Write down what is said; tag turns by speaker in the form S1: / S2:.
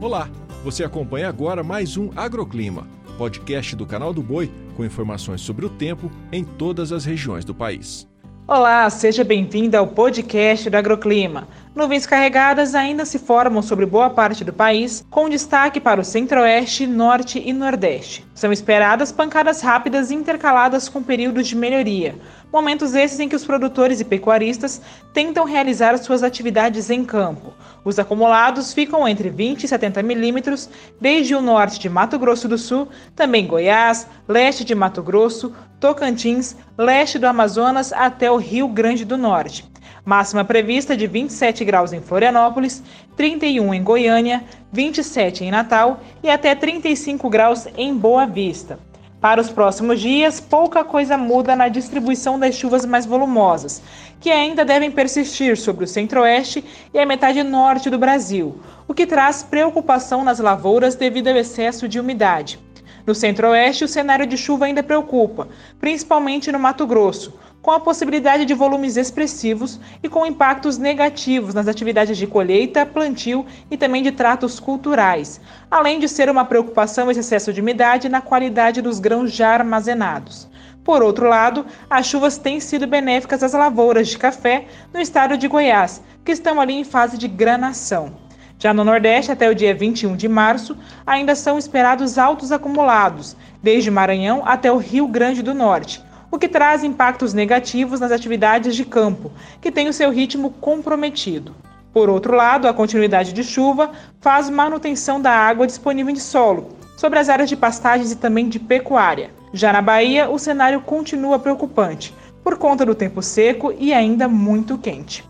S1: Olá, você acompanha agora mais um Agroclima, podcast do canal do Boi com informações sobre o tempo em todas as regiões do país.
S2: Olá, seja bem-vindo ao podcast do Agroclima. Nuvens carregadas ainda se formam sobre boa parte do país, com destaque para o centro-oeste, norte e nordeste. São esperadas pancadas rápidas intercaladas com períodos de melhoria, momentos esses em que os produtores e pecuaristas tentam realizar suas atividades em campo. Os acumulados ficam entre 20 e 70 milímetros, desde o norte de Mato Grosso do Sul, também Goiás, leste de Mato Grosso, Tocantins, leste do Amazonas até o Rio Grande do Norte. Máxima prevista de 27 graus em Florianópolis, 31 em Goiânia, 27 em Natal e até 35 graus em Boa Vista. Para os próximos dias, pouca coisa muda na distribuição das chuvas mais volumosas, que ainda devem persistir sobre o centro-oeste e a metade norte do Brasil, o que traz preocupação nas lavouras devido ao excesso de umidade. No centro-oeste, o cenário de chuva ainda preocupa, principalmente no Mato Grosso, com a possibilidade de volumes expressivos e com impactos negativos nas atividades de colheita, plantio e também de tratos culturais, além de ser uma preocupação esse excesso de umidade na qualidade dos grãos já armazenados. Por outro lado, as chuvas têm sido benéficas às lavouras de café no estado de Goiás, que estão ali em fase de granação. Já no Nordeste, até o dia 21 de março, ainda são esperados altos acumulados, desde Maranhão até o Rio Grande do Norte, o que traz impactos negativos nas atividades de campo, que têm o seu ritmo comprometido. Por outro lado, a continuidade de chuva faz manutenção da água disponível em solo, sobre as áreas de pastagens e também de pecuária. Já na Bahia, o cenário continua preocupante, por conta do tempo seco e ainda muito quente.